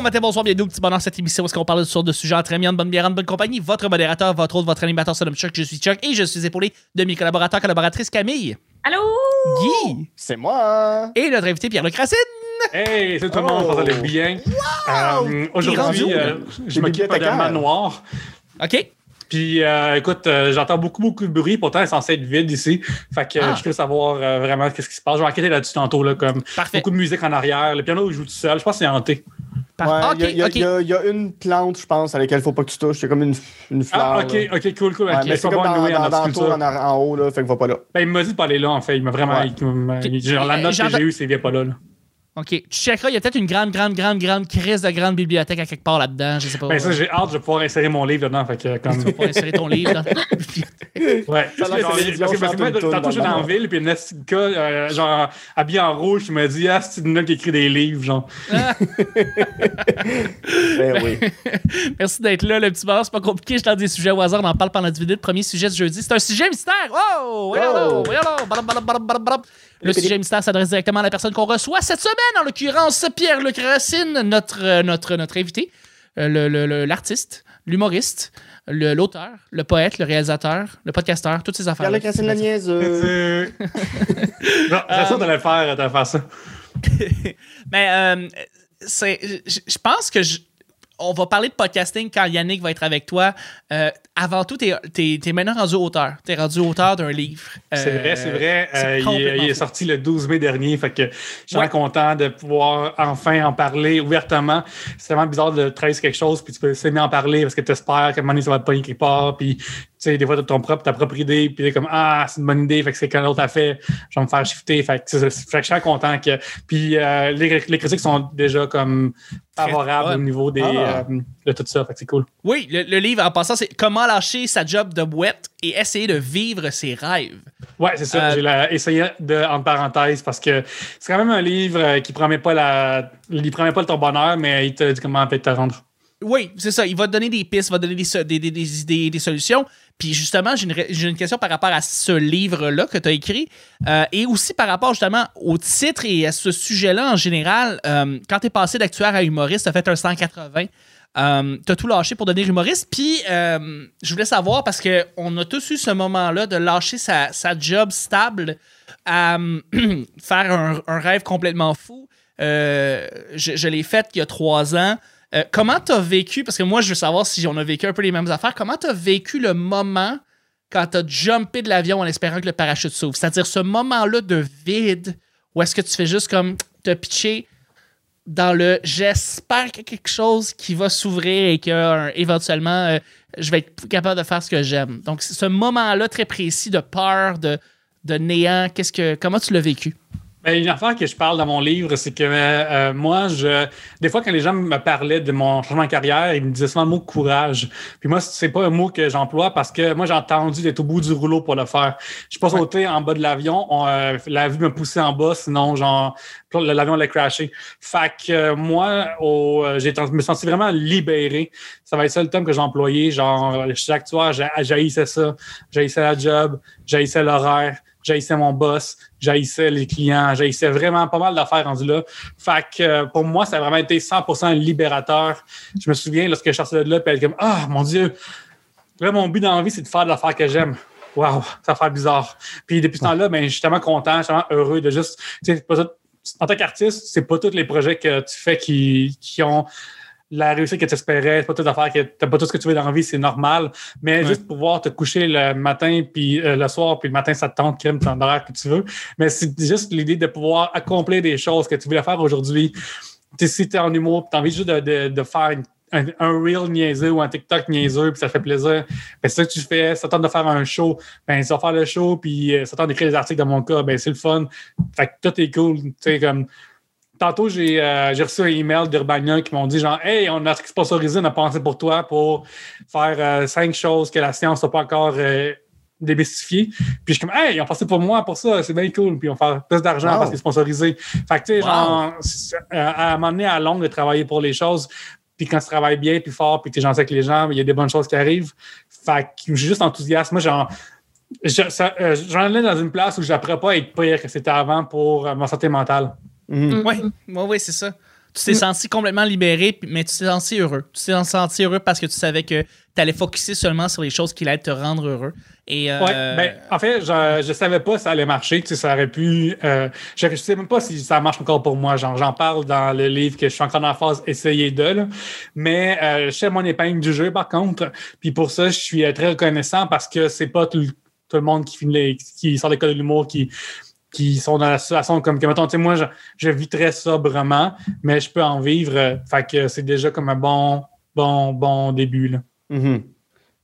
bon matin, bonsoir, bienvenue au petit bonheur cette émission où est-ce qu'on parle sortes de sujets entre amis, en bonne bière, en bonne compagnie. Votre modérateur, votre autre, votre animateur se nomme Chuck, je suis Chuck et je suis épaulé de mes collaborateurs, collaboratrices Camille, Allô? Guy C'est moi! et notre invité Pierre-Luc Racine. Hey, c'est tout le monde, Oh. ça allait bien. Euh, rendu Aujourd'hui, euh, je m'occupe d'un manoir. OK? Puis, euh, écoute, euh, j'entends beaucoup, beaucoup de bruit. Pourtant, il est censé être vide ici. Fait que euh, Ah. je veux savoir euh, vraiment qu'est-ce qui se passe. Je vais enquêter là-dessus tantôt, là, comme Parfait. beaucoup de musique en arrière. Le piano, il joue tout seul. Je pense que c'est hanté. Par- Ouais, il y a- y, y y une plante, je pense, à laquelle il faut pas que tu touches. C'est comme une, une fleur. Ah, ok, là. ok, cool, cool. Ouais, mais c'est pas comme dans, dans, en dans tour en, en haut, là, fait que va pas là. Ben, il m'a dit de pas aller là, en fait. Il m'a vraiment. Ouais. il genre, la note que j'ai eue, c'est viens pas là. là. OK. Tu checkeras, il y a peut-être une grande, grande, grande, grande crise de grande bibliothèque à quelque part là-dedans. Je sais pas. Ben, ça, j'ai hâte de pouvoir insérer mon livre dedans. Fait que, comme. Tu vas pouvoir insérer ton livre dans la bibliothèque. Ouais, Ça parce que moi, tantôt, toune j'étais dans ville, puis une gars, euh, genre, habillé en rouge, qui m'a dit, ah, c'est une qui écrit des livres, genre. Ben oui. Merci d'être là, le petit bonheur. C'est pas compliqué, je tente des sujets au hasard, on en parle pendant 10 minutes. Premier sujet de jeudi, c'est un sujet mystère. Oh! Voyons Oh! voyons Le sujet mystère s'adresse directement à la personne qu'on reçoit cette semaine, en l'occurrence Pierre-Luc Racine, notre, euh, notre, notre invité, euh, le- le- le- l'artiste, l'humoriste, le- l'auteur, le poète, le réalisateur, le podcasteur, toutes ces affaires. Le Cassine la niaise. euh, non, j'ai sûr d'aller faire, d'aller faire ça. Mais euh, c'est, je je pense que je- on va parler de podcasting quand Yannick va être avec toi. Euh, avant tout, t'es es, maintenant rendu auteur. T'es rendu auteur d'un livre. C'est Euh, vrai, c'est vrai. Euh, il, est sorti le 12 mai dernier, fait que je suis Ouais. content de pouvoir enfin en parler ouvertement. C'est vraiment bizarre de sur quelque chose, puis tu peux essayer en parler parce que tu espères qu'à un moment donné, ça va te pogner quelque part, puis tu sais, des fois, tu as ton propre, ta propre idée, puis t'es comme Ah, c'est une bonne idée, fait que c'est quand l'autre a fait, je vais me faire shifter. Fait que. Fait je suis content que. Puis euh, les, les critiques sont déjà comme favorables au niveau des, Ah. euh, de tout ça, fait que c'est cool. Oui, le, le livre, en passant, c'est Comment lâcher sa job de boîte et essayer de vivre ses rêves. Ouais, c'est ça. Euh, J'ai essayé de, entre parenthèses, parce que c'est quand même un livre qui promet pas la, il promet pas ton bonheur, mais il te dit comment peut-être te rendre. Oui, c'est ça. Il va te donner des pistes, il va te donner des, des, des- des solutions. Puis justement, j'ai une, question par rapport à ce livre-là que tu as écrit euh, et aussi par rapport justement au titre et à ce sujet-là en général. Euh, quand tu es passé d'actuaire à humoriste, tu as fait un 180. Euh, tu as tout lâché pour devenir humoriste. Puis euh, je voulais savoir parce qu'on a tous eu ce moment-là de lâcher sa, job stable à faire un, rêve complètement fou. Je l'ai fait il y a trois ans. Euh, comment tu as vécu, parce que moi, je veux savoir si on a vécu un peu les mêmes affaires, comment tu as vécu le moment quand tu as jumpé de l'avion en espérant que le parachute s'ouvre? C'est-à-dire ce moment-là de vide où est-ce que tu fais juste comme te pitcher dans le j'espère qu'il y a quelque chose qui va s'ouvrir et que euh, éventuellement euh, je vais être capable de faire ce que j'aime. Donc, ce moment-là très précis de peur, de, de néant, qu'est-ce que comment tu l'as vécu? Ben, une affaire que je parle dans mon livre, c'est que euh, moi, je, des fois, quand les gens me parlaient de mon changement de carrière, ils me disaient souvent le mot courage. Puis moi, c'est pas un mot que j'emploie parce que moi, j'ai entendu d'être au bout du rouleau pour le faire. Je suis pas sauté en bas de l'avion, on, euh, la vue me poussait en bas, sinon, genre, l'avion allait crasher. Fait que euh, moi, euh, j'ai je me senti vraiment libéré. Ça va être ça le terme que j'ai employé. Genre, chaque soir, j'ai j'haïssais ça. J'haïssais la job, j'haïssais l'horaire, j'haïssais mon boss, j'haïssais les clients, j'haïssais vraiment pas mal d'affaires rendues là. Fait que euh, pour moi, ça a vraiment été 100% libérateur. Je me souviens lorsque je sortais de là, puis elle comme Ah, mon Dieu, là, mon but dans la vie, c'est de faire de l'affaire que j'aime. Waouh, ça fait bizarre. Puis depuis ce temps-là, ben, je suis tellement content, je suis tellement heureux de juste. En tant qu'artiste, c'est pas tous les projets que tu fais qui, qui ont la réussite que tu espérais, c'est pas toute affaire que t'as pas tout ce que tu veux dans la vie, c'est normal. Mais Ouais. juste pouvoir te coucher le matin, puis euh, le soir, puis le matin, ça te tente, crème, ton horaire que tu veux. Mais c'est juste l'idée de pouvoir accomplir des choses que tu voulais faire aujourd'hui. Si tu es en humour, tu as envie juste de, de, de faire une- un, un reel niaiseux ou un TikTok niaiseux, puis ça fait plaisir. Ben, c'est ça que tu fais. Ça tente de faire un show, ben, ça va faire le show, puis euh, ça tente d'écrire des articles dans mon cas, ben, c'est le fun. Fait que tout est cool. Tu sais, comme tantôt, j'ai euh, j'ai reçu un email d'Urbania qui m'ont dit genre Hey, on a sponsorisé, on a pensé pour toi pour faire euh, cinq choses que la science n'a pas encore euh, démystifiées. Puis je suis comme Hey, ils ont pensé pour moi pour ça, c'est bien cool. Puis on fait plus d'argent Wow. parce qu'ils sont sponsorisés. Fait que tu sais, Wow. genre, c'est- euh, à un moment donné, à longue de travailler pour les choses. Puis quand tu travailles bien, puis fort, puis tu es gentil avec les gens, il y a des bonnes choses qui arrivent. Fait que je suis juste enthousiaste. Moi, genre, je- euh, j'en allais dans une place où je n'apprends pas à être pire que c'était avant pour euh, ma santé mentale. Mhm. Oui, oui, oui, c'est ça. Tu t'es Mm. senti complètement libéré, mais tu t'es senti heureux. Tu t'es senti heureux parce que tu savais que tu allais focuser seulement sur les choses qui allaient te rendre heureux. Et, euh, Ouais, ben, en fait, je, je savais pas si ça allait marcher. Tu sais, ça aurait pu. euh, je, je sais même pas si ça marche encore pour moi. J'en parle dans le livre que je suis encore dans la phase essayer de. là. Mais euh, je sais mon épingle du jeu, par contre. Puis pour ça, je suis euh, très reconnaissant parce que c'est pas tout, le- tout le monde qui finit les- qui sort de l'école de l'humour qui qui sont dans la situation comme que mettons, tu sais, moi je, je vis très sobrement, mais je peux en vivre. euh, fait que c'est déjà comme un bon bon bon début là. Mhm.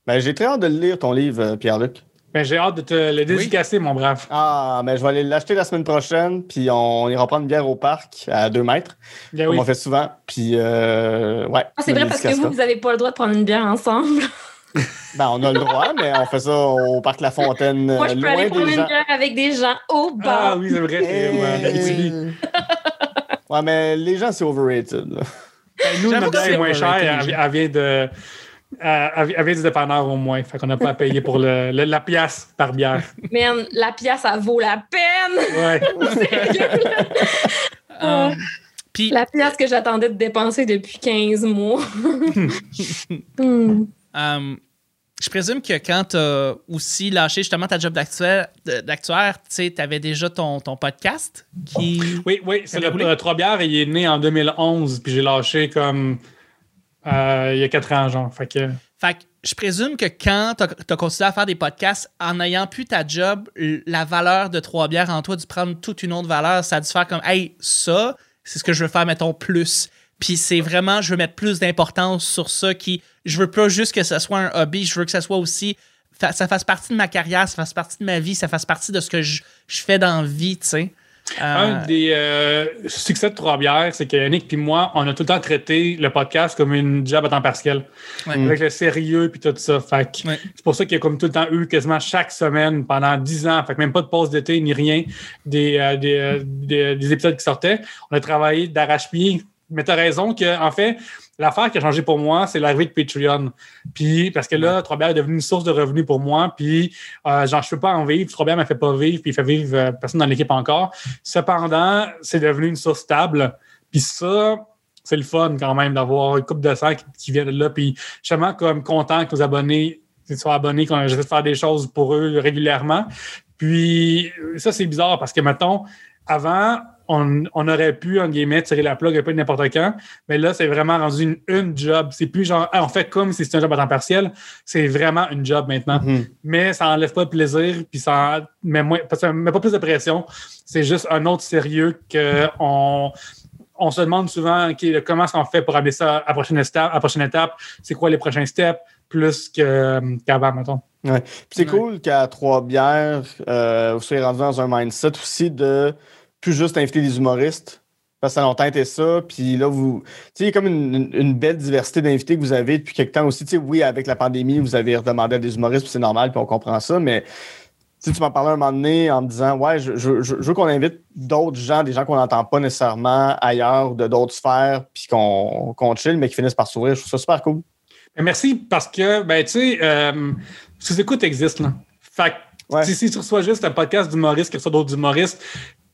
Ben, j'ai très hâte de lire, ton livre, euh, Pierre-Luc. Ben, j'ai hâte de te le dédicacer, mon brave. Ah, mais je vais aller l'acheter la semaine prochaine, puis on ira prendre une bière au parc à deux mètres, Ben comme oui. on fait souvent. Puis, euh, ouais. Ah, c'est vrai parce que vous, vous n'avez pas le droit de prendre une bière ensemble. Ben, on a le droit, mais on fait ça au parc La Fontaine, Moi, je euh, peux loin aller prendre des une gens. bière avec des gens au Ah bar. oui, c'est vrai. c'est- ouais. Euh, mais les gens, c'est overrated. là. Ben, nous, notre c'est est moins les Elle, gens. elle vient de. Elle, elle- vient du dépanneur au moins. Fait qu'on n'a pas à payer pour le, le- la pièce par bière. Man, la pièce, ça vaut la peine. Ouais. euh, puis, La pièce que j'attendais de dépenser depuis 15 mois. Hmm. Euh, je présume que quand tu as aussi lâché justement ta job d'actuaire, de- tu avais déjà ton, ton podcast qui. Oui, oui, c'est le, le Trois Bières. Il est né en 2011, puis j'ai lâché comme. euh, il y a quatre ans, genre. Fait que. Fait que je présume que quand tu as, continué à faire des podcasts, en ayant plus ta job, la valeur de trois bières en toi a dû prendre toute une autre valeur. Ça a dû faire comme, hey, ça, c'est ce que je veux faire, mettons, plus. Puis c'est vraiment, je veux mettre plus d'importance sur ça qui. Je veux pas juste que ça soit un hobby, je veux que ça soit aussi. Ça fasse partie de ma carrière, ça fasse partie de ma vie, ça fasse partie de ce que je, je fais dans la vie, tu sais. Euh, Un des euh, succès de Trois Bières, c'est que Yannick et moi, on a tout le temps traité le podcast comme une job à temps partiel. Ouais. Avec le sérieux puis tout ça. Fait que Ouais. c'est pour ça qu'il y a comme tout le temps eu quasiment chaque semaine pendant dix ans. Fait que même pas de pause d'été ni rien des, euh, des, euh, des, des épisodes qui sortaient. On a travaillé d'arrache-pied. Mais tu as raison que, en fait, l'affaire qui a changé pour moi, c'est l'arrivée de Patreon. Puis, parce que là, Trois Bières est devenu une source de revenus pour moi. Puis, euh, genre, je peux pas en vivre. Trois Bières ne me fait pas vivre. Puis, il fait vivre euh, personne dans l'équipe encore. Cependant, c'est devenu une source stable. Puis ça, c'est le fun quand même d'avoir une coupe de sang qui, qui vient de là. Puis je suis vraiment comme content que nos abonnés soient abonnés, qu'on j'essaie de faire des choses pour eux régulièrement. Puis ça, c'est bizarre parce que, mettons, avant, on, on aurait pu, en guillemets, tirer la plug un peu n'importe quand. Mais là, c'est vraiment rendu une, une job. C'est plus genre, ah, on fait comme si c'était un job à temps partiel. C'est vraiment une job maintenant Mhm. mais ça enlève pas de plaisir, puis ça met, moins, ça met pas plus de pression. C'est juste un autre sérieux que on, on se demande souvent OK, comment est-ce qu'on fait pour amener ça à la prochaine étape, à la prochaine étape, c'est quoi les prochains steps, plus que- qu'avant, mettons? Puis c'est Ouais. cool qu'à Trois Bières, euh, vous soyez rendu dans un mindset aussi de plus juste inviter des humoristes. Parce que ça a longtemps été ça. Puis là, vous. Tu sais, il y a comme une, belle diversité d'invités que vous avez depuis quelques temps aussi. Tu sais, oui, avec la pandémie, vous avez redemandé à des humoristes, puis c'est normal, puis on comprend ça. Mais tu sais, tu m'en parlais un moment donné en me disant Ouais, je, je- je- je veux qu'on invite d'autres gens, des gens qu'on n'entend pas nécessairement ailleurs, de d'autres sphères, puis qu'on qu'on chill, mais qui finissent par sourire. Je trouve ça super cool. Merci parce que, ben, tu sais, euh, sous-écoute existe, là. Fait que, Ouais. si, si tu reçois juste un podcast d'humoristes qui reçoit d'autres humoristes,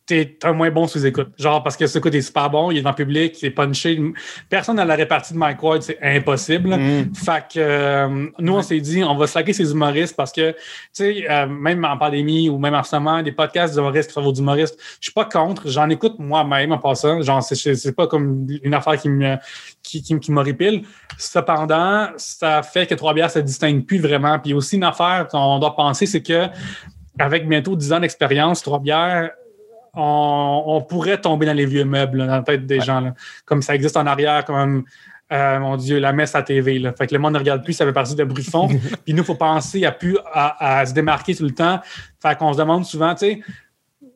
t'es un moins bon sous-écoute. Genre, parce que ce écoute est super bon, il est dans le public, il est punché. Personne n'a la répartie de Mike Ward, c'est impossible. Mhm. Fait que euh, nous, on s'est dit, on va slacker ces humoristes parce que, tu sais, euh, même en pandémie ou même en ce moment, des podcasts d'humoristes qui sont vos humoristes, je suis pas contre. J'en écoute moi-même en passant. Genre, c'est- pas comme une affaire qui me qui, qui, qui m'horripile. Cependant, ça fait que Trois Bières se distingue plus vraiment. Puis aussi une affaire qu'on doit penser, c'est que avec bientôt 10 ans d'expérience, Trois Bières, on, on pourrait tomber dans les vieux meubles là, dans la tête des Ouais. gens. là. Comme ça existe en arrière, comme euh, mon Dieu, la messe à TV. Là. Fait que le monde ne regarde plus, ça fait partie de fond. Puis nous, il faut penser à, plus, à, à se démarquer tout le temps. Fait qu'on se demande souvent, tu sais,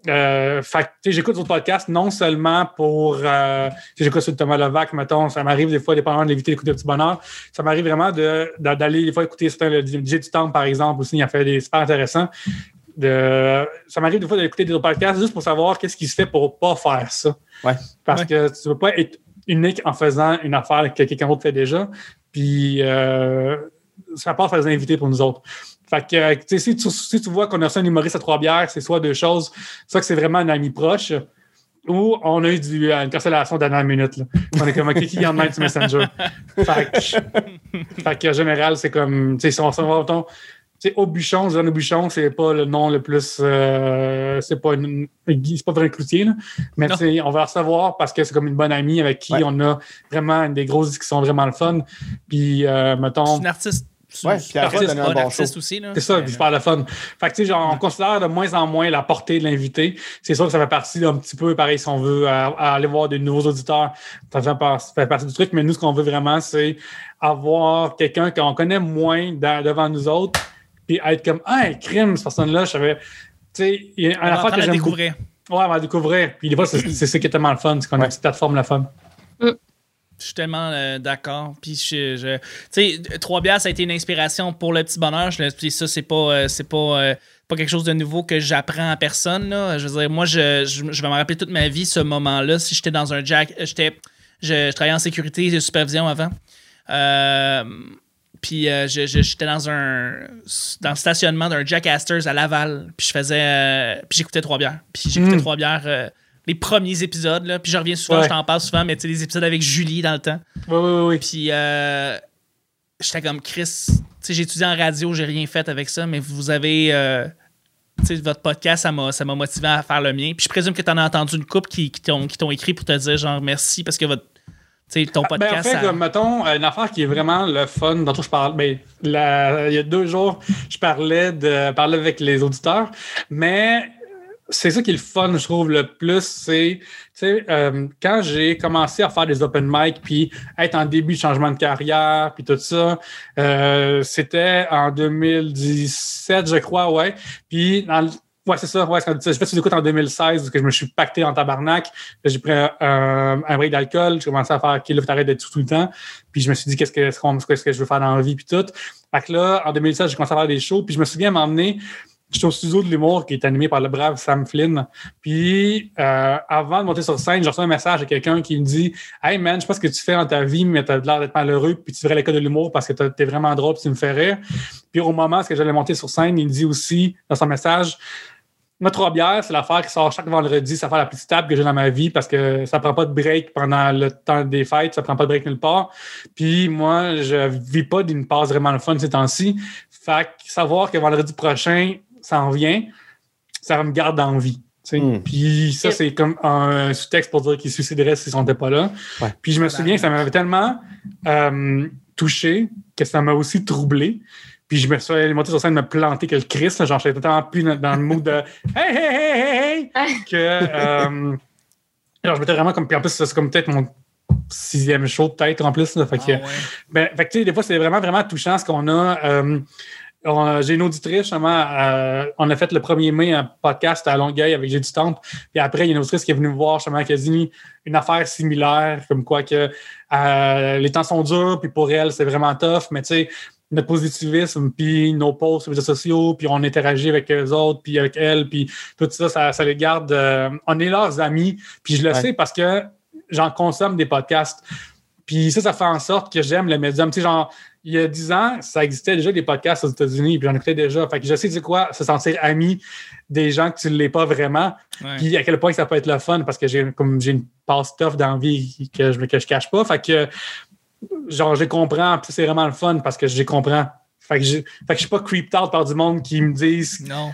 euh, fait j'écoute votre podcast non seulement pour. Euh, j'écoute sur Thomas Levac, mettons, ça m'arrive des fois, dépendamment de l'éviter d'écouter le petit bonheur, ça m'arrive vraiment de- de- d'aller des fois écouter certains, le DJ du Temple, par exemple, aussi, il a fait des super intéressants. De, ça m'arrive des fois d'écouter des autres podcasts juste pour savoir qu'est-ce qui se fait pour pas faire ça. Ouais. Parce Ouais. que tu ne peux pas être unique en faisant une affaire que quelqu'un d'autre fait déjà. Puis euh, ça passe par les invités pour nous autres. Fait que, euh, si tu, si tu vois qu'on a reçu un humoriste à trois bières, c'est soit deux choses. Soit que c'est vraiment un ami proche, où on a eu du, une cancellation de dernière minute. Là. On est comme, OK, qui en main du Messenger? fait, que, fait que, en général, c'est comme, tu sais, si on s'en sais, Aubuchon, Jean Aubuchon, c'est pas le nom le plus. Euh, c'est pas une, c'est pas vrai cloutier, là. Mais on va le savoir parce que c'est comme une bonne amie avec qui Ouais. on a vraiment des grosses discussions vraiment le fun. Puis, euh, C'est mettons. une artiste. Ouais, c'est puis elle pas va donner un un bon artiste show. aussi. là. C'est ça, puis parle de fun. Fait que, tu sais, genre, on considère de moins en moins la portée de l'invité. C'est sûr que ça fait partie d'un petit peu, pareil, si on veut à- à aller voir de nouveaux auditeurs, ça fait, par- ça fait partie du truc. Mais nous, ce qu'on veut vraiment, c'est avoir quelqu'un qu'on connaît moins dans- devant nous autres, puis être comme, ah, crime, cette personne-là, je savais. Tu sais, il y a on un va affaire que j'aime beaucoup. découvrir. Ouais, on va découvrir. Puis des fois, c'est c'est ça qui est tellement le fun, c'est qu'on a une petite plateforme le fun. Je suis tellement euh, d'accord. Puis, je, je- tu sais, Trois Bières, ça a été une inspiration pour le petit bonheur. Je, puis ça, c'est pas, euh, c'est pas, euh, pas quelque chose de nouveau que j'apprends à personne. Là. Je veux dire, moi, je, je, je vais me rappeler toute ma vie ce moment-là. Si j'étais dans un jack, j'étais, je, je travaillais en sécurité et supervision avant. Euh, puis euh, j'étais dans un dans le stationnement d'un Jack Astor's à Laval. Puis je faisais, euh, puis j'écoutais Trois Bières. Puis j'écoutais Mm. Trois Bières. euh, les premiers épisodes, là, puis je reviens souvent, Ouais. je t'en parle souvent, mais tu sais, les épisodes avec Julie dans le temps. Oui, oui, oui. Puis euh, j'étais comme Chris, tu sais, j'ai étudié en radio, j'ai rien fait avec ça, mais vous avez. euh, tu sais, votre podcast, ça m'a, ça m'a motivé à faire le mien. Puis je présume que tu en as entendu une couple qui, qui, t'ont, qui t'ont écrit pour te dire genre merci parce que votre, tu sais, ton Ben, en podcast. fait, ça- comme, mettons, une affaire qui est vraiment le fun, dont je parle, ben, la- il y a deux jours, je parlais de parler avec les auditeurs, mais c'est ça qui est le fun, je trouve, le plus, c'est, euh, quand j'ai commencé à faire des open mic, puis être en début de changement de carrière, puis tout ça, euh, c'était en 2017, je crois, ouais. Puis, dans le- Ouais, c'est ça. Ouais, j'ai fait des écoutes en 2016 parce que je me suis pacté en tabarnak. J'ai pris un, un, break d'alcool. J'ai commencé à faire faut t'arrêter d'être sous tout le temps. Puis je me suis dit, qu'est-ce que, qu'est-ce que je veux faire dans la vie, puis tout. Fait que là, en 2016, j'ai commencé à faire des shows. Puis je me souviens m'emmener. J'étais au studio de l'humour qui est animé par le brave Sam Flynn. Puis euh, avant de monter sur scène, j'ai reçu un message de quelqu'un qui me dit Hey man, je sais pas ce que tu fais dans ta vie, mais t'as l'air d'être malheureux, puis tu devrais l'école de l'humour parce que t'es vraiment drôle, puis tu me fais rire. Puis au moment où j'allais monter sur scène, il me dit aussi dans son message notre trois bières, c'est l'affaire qui sort chaque vendredi. Ça fait la plus stable que j'ai dans ma vie parce que ça prend pas de break pendant le temps des fêtes. Ça prend pas de break nulle part. Puis moi, je vis pas d'une passe vraiment le fun ces temps-ci. Fait que savoir que vendredi prochain, ça en vient, ça me garde en vie. tu sais. Mm. Puis ça, c'est comme un sous-texte pour dire qu'il se suiciderait s'ils n'étaient pas là. Ouais. Puis je me souviens que ça m'avait tellement euh, touché que ça m'a aussi troublé. Puis je me suis allé monter sur scène me planter que le genre j'étais totalement plus dans, dans le mood de Hey, hey, hey, hey, hey! que euh, alors je m'étais vraiment comme. Puis en plus, c'est comme peut-être mon sixième show, peut-être en plus. là. fait que, Ah ouais. ben, fait que, tu sais, des fois, c'est vraiment, vraiment touchant ce qu'on a. Euh, on- J'ai une auditrice, justement, euh, on a fait le 1er mai un podcast à Longueuil avec J'ai du Temple. Puis après, il y a une auditrice qui est venue me voir, justement, qui a dit une affaire similaire, comme quoi que euh, les temps sont durs, puis pour elle, c'est vraiment tough, mais tu sais, notre positivisme, puis nos posts sur les réseaux sociaux, puis on interagit avec eux autres, puis avec elle, puis tout ça, ça, ça les garde. euh, on est leurs amis, puis je le Ouais. sais parce que j'en consomme des podcasts. Puis ça, ça fait en sorte que j'aime le médium. Tu sais, genre, il y a 10 ans, ça existait déjà des podcasts aux États-Unis, puis j'en écoutais déjà. Fait que je sais, tu sais quoi, se sentir ami des gens que tu ne l'es pas vraiment, Ouais. puis à quel point ça peut être le fun parce que j'ai comme j'ai une passe tough d'envie que je, que je cache pas. Fait que, genre, je les comprends, puis c'est vraiment le fun parce que je les comprends. Fait que, je, fait que je suis pas creeped out par du monde qui me disent Non.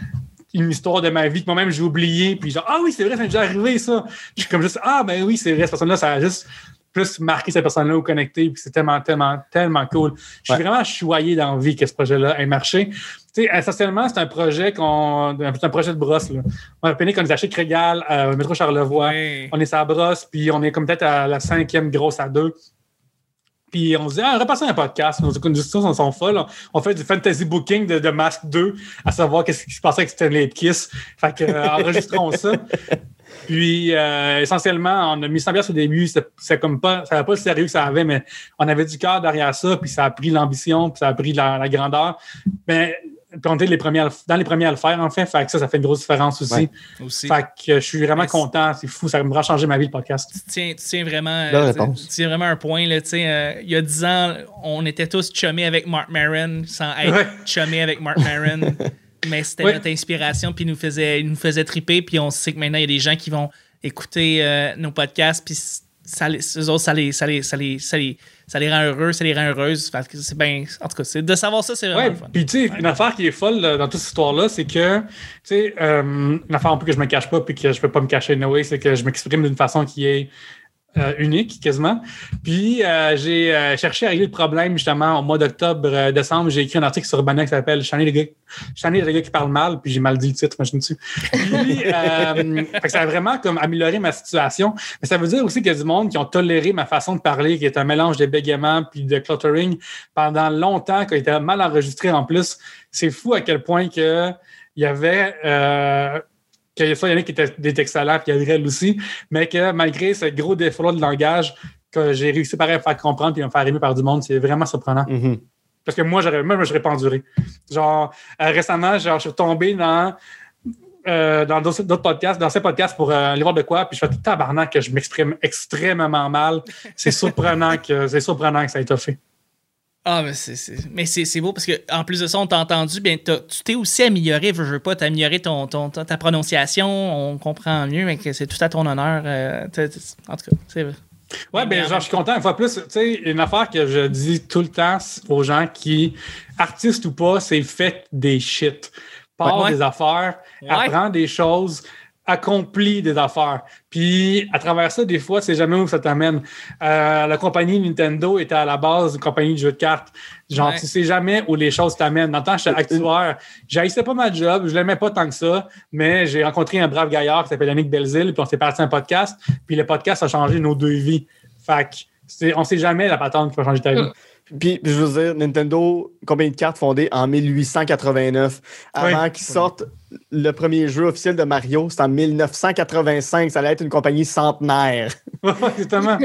une histoire de ma vie que moi-même j'ai oublié, puis genre, ah oui, c'est vrai, ça m'est déjà arrivé, ça. Je suis comme juste, ah ben oui, c'est vrai, cette personne-là, ça a juste plus marqué cette personne-là ou connecté, puis c'est tellement, tellement, tellement cool. Je suis Ouais. vraiment choyé d'envie que ce projet-là ait marché. Tu sais, essentiellement, c'est un projet qu'on. Un projet de brosse, là. On a peine qu'on est à Chic Régal, euh, métro Charlevoix. Ouais. On est sur la brosse, puis on est comme peut-être à la cinquième grosse à deux. Puis on se dit, ah, repassons un podcast. Nos discussions sont folles. On- On fait du fantasy booking de, de Mask 2, à savoir qu'est-ce qui se passait avec Stanley Kiss. Fait que, euh, enregistrons ça. Puis, euh, essentiellement, on a mis 100 pièces au début. C'est comme pas, ça n'avait pas le sérieux que ça avait, mais on avait du cœur derrière ça, puis ça a pris l'ambition, puis ça a pris la, la grandeur. Ben, était les le- dans les premiers à le faire, en fait. Fait que ça, ça fait une grosse différence aussi. Ouais. Aussi. Fait que je suis vraiment content. C'est fou. Ça me va changer ma vie, le podcast. tu tiens, tu tiens vraiment, euh, réponse. tu tiens vraiment un point. Là, tu sais, euh, il y a 10 ans, on était tous chummés avec Mark Maron sans être Ouais. chummés avec Mark Maron. mais c'était Ouais. notre inspiration, puis il nous faisait, il nous faisait triper. Puis on sait que maintenant, il y a des gens qui vont écouter euh, nos podcasts, puis ça, les- eux autres, ça les, ça, les, ça, les, ça, les, ça les rend heureux, ça les rend heureuses. C'est bien. En tout cas, de savoir ça, c'est vraiment Ouais, fun. puis tu sais, une affaire qui est folle là, dans toute cette histoire-là, c'est que, tu sais, euh, une affaire un peu que je me cache pas puis que je peux pas me cacher anyway, c'est que je m'exprime d'une façon qui est euh, unique, quasiment. Puis euh, j'ai euh, cherché à régler le problème justement au mois d'octobre, décembre. J'ai écrit un article sur Urbana qui s'appelle Je suis gars, qui parlent mal, puis j'ai mal dit le titre, imagine-tu. Ça a vraiment comme amélioré ma situation. Mais ça veut dire aussi qu'il y a du monde qui ont toléré ma façon de parler, qui est un mélange de bégaiement puis de cluttering pendant longtemps, qui a été mal enregistré en plus. C'est fou à quel point que il y avait qu'il y a ça, il y en a qui étaient des excellents, puis Gabriel aussi, mais que malgré ce gros défaut de langage, que j'ai réussi pareil à me faire comprendre et à me faire aimer par du monde, c'est vraiment surprenant. Mhm. Parce que moi, j'aurais, moi, j'aurais pas enduré. Genre, euh, récemment, genre, je suis tombé dans, euh, dans d'autres d'autres podcasts, dans ces podcasts pour euh, aller voir de quoi, puis je fais tout tabarnak que je m'exprime extrêmement mal. C'est surprenant que c'est surprenant que ça ait été fait. Ah, mais c'est, c'est- mais c'est, c'est beau parce que en plus de ça, on t'a entendu, bien, t'as- tu t'es aussi amélioré, veux, veux pas, t'as amélioré ton, ton, ta prononciation, on comprend mieux, mais que c'est tout à ton honneur. euh, en tout cas, c'est vrai. Ouais, ben, genre, je suis content. Une fois plus, tu sais, une affaire que je dis tout le temps aux gens qui, artistes ou pas, c'est faites des shit. Part Ouais. des affaires, Ouais. apprends des choses, accomplis des affaires. Puis, à travers ça, des fois, c'est jamais où ça t'amène. Euh, la compagnie Nintendo était à la base une compagnie de jeux de cartes. Genre, Ouais. tu sais jamais où les choses t'amènent. Dans le temps, j'étais actuaire. J'haïssais pas ma job, je l'aimais pas tant que ça, mais j'ai rencontré un brave gaillard qui s'appelle Yannick Belzil, puis on s'est parti un podcast, puis le podcast a changé nos deux vies. Fait que, c'est- on sait jamais la patente qui va changer ta vie. Puis, je veux dire, Nintendo, compagnie de cartes fondée en 1889. Avant Oui. qu'ils sortent le premier jeu officiel de Mario, c'est en 1985. Ça allait être une compagnie centenaire. Exactement.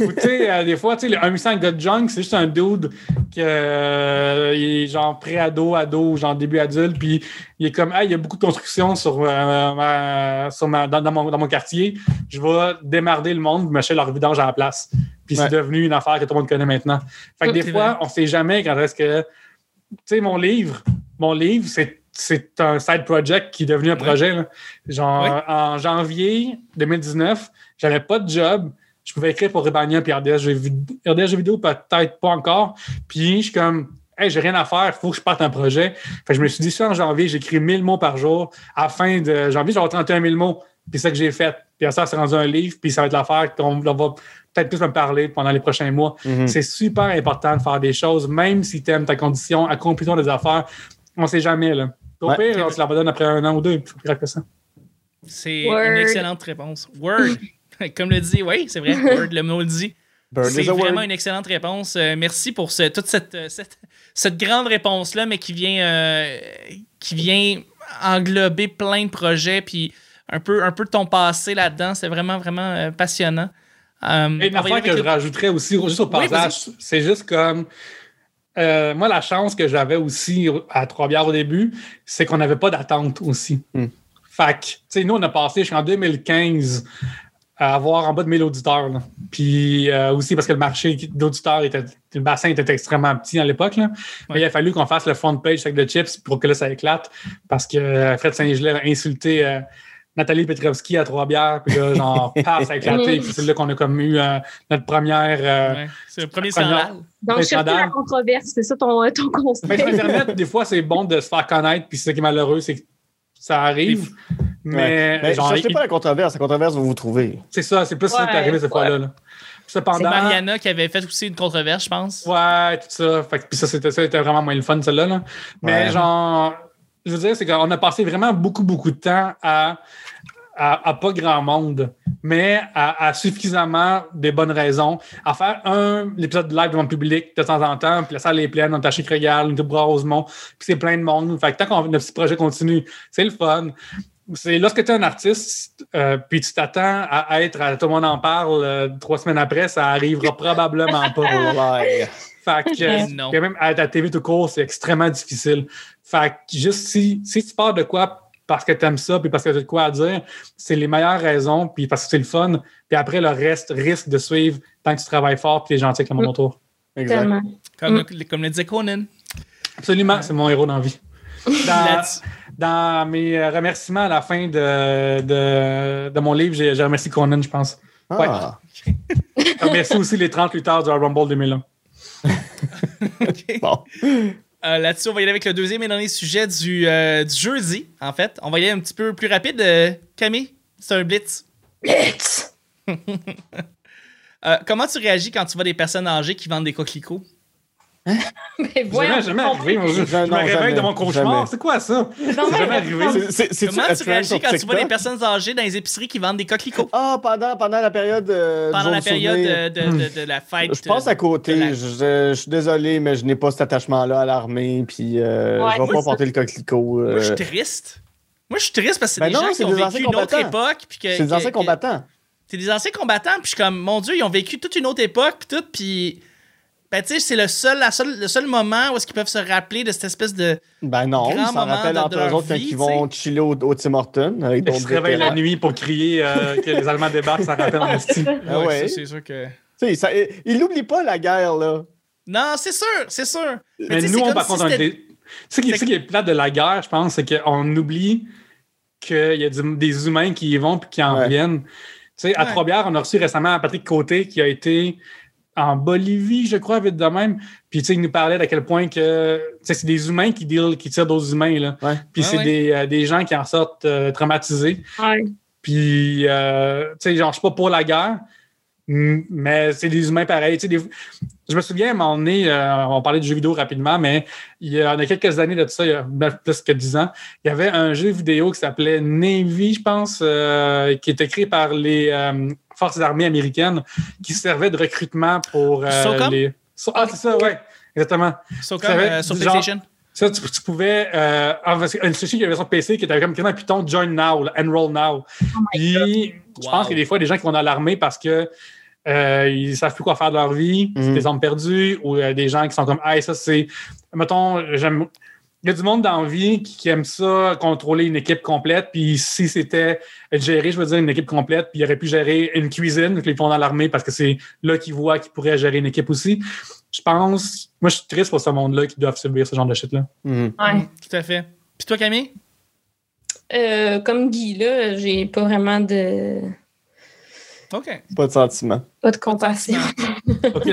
Ou tu sais, euh, des fois, tu sais, le 1 800 God Junk, c'est juste un dude qui euh, il est genre pré-ado, ado, genre début adulte, puis il est comme, ah, il y a beaucoup de construction sur, euh, ma- sur ma- dans, dans mon, dans mon quartier, je vais démarrer le monde, m'acheter leur vidange à la place. Puis Ouais. c'est devenu une affaire que tout le monde connaît maintenant. Fait que des fois, vrai. on sait jamais quand est-ce que, tu sais, mon livre, mon livre, c'est c'est un side project qui est devenu un projet. là. Genre, en janvier 2019, j'avais pas de job. Je pouvais écrire pour Rebania puis RDS jeux, vidéo, peut-être pas encore. Puis je suis comme, hey, j'ai rien à faire, il faut que je parte un projet. Fait que je me suis dit, ça en janvier, j'écris 1000 mots par jour. À la fin de janvier, j'aurai 31 000 mots. Puis c'est ça que j'ai fait. Puis ça, c'est rendu un livre, puis ça va être l'affaire qu'on on va peut-être plus me parler pendant les prochains mois. Mhm. C'est super important de faire des choses, même si tu aimes ta condition, accomplis-toi des affaires. On sait jamais, là. Au Ouais. pire, on se la donne après un an ou deux, plus grave que ça. C'est une excellente réponse. Word. Comme le dit, oui, c'est vrai. Word, le mot le dit. C'est is a word. vraiment une excellente réponse. Euh, merci pour ce- toute cette, euh, cette, cette grande réponse-là, mais qui vient, euh, qui vient englober plein de projets, puis un peu, un peu de ton passé là-dedans. C'est vraiment, vraiment euh, passionnant. Euh, Et une affaire que je rajouterais aussi, juste au Oui, passage, c'est juste comme. Euh, moi, la chance que j'avais aussi à Trois-Bières au début, c'est qu'on n'avait pas d'attente aussi. Hmm. Fait que, tu sais, nous, on a passé jusqu'en 2015 à avoir en bas de 1000 auditeurs. là. Puis euh, aussi parce que le marché d'auditeurs était. Le bassin était extrêmement petit à l'époque. là. Mais Ouais. il a fallu qu'on fasse le front page avec de chips pour que là, ça éclate. Parce que Fred Saint-Gelais a insulté euh, Nathalie Petrovski à Trois-Bières. Puis là, genre, paf, ça a éclaté. Puis c'est là qu'on a comme eu euh, notre première. euh, Ouais, c'est le premier Première- scandale. Donc, Mais chercher la controverse, c'est ça ton, ton conseil. Ben, sur Internet, des fois, c'est bon de se faire connaître, puis c'est ça qui est malheureux, c'est que ça arrive. Mais, Ben, genre, cherchez il- pas la controverse. La controverse va vous trouver. c'est ça, c'est plus ça qui est Ouais, arrivé cette ouais. fois-là. là. C'est Cependant, Mariana qui avait fait aussi une controverse, je pense. ouais, tout ça. Fait que- puis ça, c'était ça, c'était vraiment moins le fun, celle-là. là. Mais Ouais. genre, je veux dire, c'est qu'on a passé vraiment beaucoup, beaucoup de temps à, à, à pas grand monde, mais à, à suffisamment des bonnes raisons, à faire un épisode de live devant le public de temps en temps, puis la salle est pleine, on est à Chic Régal, on est Bras Rosemont, puis c'est plein de monde. Fait que tant qu'on notre petit projet continue, c'est le fun. C'est lorsque tu es un artiste, euh, puis tu t'attends à être, à, tout le monde en parle, euh, trois semaines après, ça arrivera probablement pas. Ouais. Fait que, euh, Non. même à la TV tout court, c'est extrêmement difficile. Fait que juste si, si tu pars de quoi parce que tu aimes ça, puis parce que tu as de quoi à dire, c'est les meilleures raisons, puis parce que c'est le fun. Puis après, le reste risque de suivre tant que tu travailles fort, puis tu es gentil avec le monde autour. Exact. Tellement. Comme, le, comme le disait Conan. Absolument, c'est mon héros dans la vie. Dans, mes euh, remerciements à la fin de, de, de mon livre, j'ai remercié Conan, je pense. Ouais. Ah, Je remercie aussi les 30 lutteurs du Rumble 2001. OK. bon. Euh, Là-dessus, on va y aller avec le deuxième et dernier sujet du, euh, du jeudi, en fait. On va y aller un petit peu plus rapide. Euh, Camille, c'est un blitz. Blitz! Comment tu réagis quand tu vois des personnes âgées qui vendent des coquelicots? Mais voyons, Jamais, jamais arrivé. Je, je Non, me réveille jamais, de mon cauchemar. C'est quoi ça? Non, C'est mais- jamais arrivé? C'est- c'est- c'est-tu Comment tu réagis quand tu vois des personnes âgées dans les épiceries qui vendent des coquelicots? Ah, pendant, pendant la période. euh, Pendant la période euh, de, de- de la fête. Je passe à de côté. la- Je, je- je suis désolé, mais je n'ai pas cet attachement-là à l'armée. Puis euh, Ouais, je vais moi, pas porter le coquelicot. Moi, je suis euh, triste. Moi, je suis triste parce que c'est Ben des non, gens qui ont vécu une autre époque. C'est des anciens combattants. C'est des anciens combattants, puis je suis comme, mon Dieu, ils ont vécu toute une autre époque, puis tout, puis. Ben, tu sais, c'est le seul, la seule- le seul moment où est-ce qu'ils peuvent se rappeler de cette espèce de. Ben non, Grand ils s'en moment rappellent de- entre eux leur autres quand vie, ils vont chiller au, au Tim Hortons avec Ils se réveillent la nuit pour crier euh, que les Allemands débarquent, ça rappelle en esti. Ah ouais. c'est sûr que. Tu sais, ça- ils n'oublient pas la guerre, là. Non, c'est sûr, c'est sûr. Mais nous, on, par si contre, est des- Ce qui, C'est ce qui est plate de la guerre, je pense, c'est qu'on oublie qu'il y a du- des humains qui y vont puis qui en Ouais. reviennent. Tu sais, à Ouais. Trois-Bières, on a reçu récemment Patrick Côté qui a été en Bolivie, je crois, vite de même. Puis, tu sais, il nous parlait d'à quel point que, tu sais, c'est des humains qui, deal, qui tirent d'autres humains, là. Ouais. Puis, Ouais, c'est ouais. Des, euh, des gens qui en sortent euh, traumatisés. Ouais. Puis, euh, tu sais, genre, je suis pas pour la guerre, mais c'est des humains pareils. Tu sais, des- Je me souviens, à un moment donné, euh, on parlait de jeux vidéo rapidement, mais il y a, il y a quelques années de ça, il y a ben, plus que dix ans, il y avait un jeu vidéo qui s'appelait Navy, je pense, euh, qui était créé par les euh, forces armées américaines, qui servait de recrutement pour euh, les... So- Ah, c'est ça, ouais, exactement. So comme, euh, sur PlayStation? Ça, tu, tu pouvais. Euh, que, sais qu'il y avait version PC qui était comme un piton Join Now, là, Enroll Now. Puis, je Wow. pense qu'il y a des fois des gens qui vont dans l'armée parce que euh, ils savent plus quoi faire de leur vie, c'est Mhm. des hommes perdus, ou euh, des gens qui sont comme, ah, ça, c'est. Mettons, j'aime. Il y a du monde dans la vie qui, qui aime ça, contrôler une équipe complète. Puis si c'était gérer, je veux dire, une équipe complète, puis il aurait pu gérer une cuisine, puis ils font dans l'armée parce que c'est là qu'ils voient qu'ils pourraient gérer une équipe aussi. Je pense, moi, je suis triste pour ce monde-là qui doivent subir ce genre de shit-là. Mhm. Ouais. Tout à fait. Puis toi, Camille? Euh, comme Guy, là, j'ai pas vraiment de. OK. Pas de sentiment. Pas de compassion. Ok.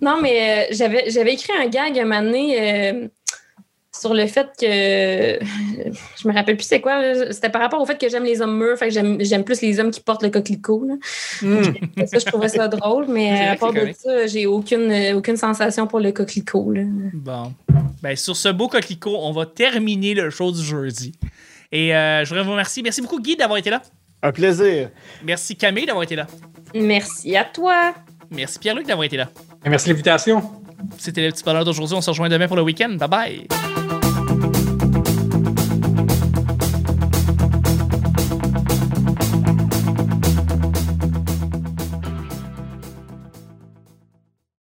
Non, mais euh, j'avais, j'avais écrit un gag un moment donné euh, sur le fait que. Je me rappelle plus c'est quoi. là. C'était par rapport au fait que j'aime les hommes mûrs. Fait que j'aime, j'aime plus les hommes qui portent le coquelicot. là. Hmm. Ça, je trouvais ça drôle, mais à part de correct. ça, j'ai aucune, euh, aucune sensation pour le coquelicot. là. Bon. Ben, sur ce beau coquelicot, on va terminer le show du jeudi. Et euh, je voudrais vous remercier. Merci beaucoup, Guy, d'avoir été là. Un plaisir. Merci, Camille, d'avoir été là. Merci à toi. Merci, Pierre-Luc, d'avoir été là. Merci de l'invitation. C'était le petit bonheur d'aujourd'hui. On se rejoint demain pour le week-end. Bye bye.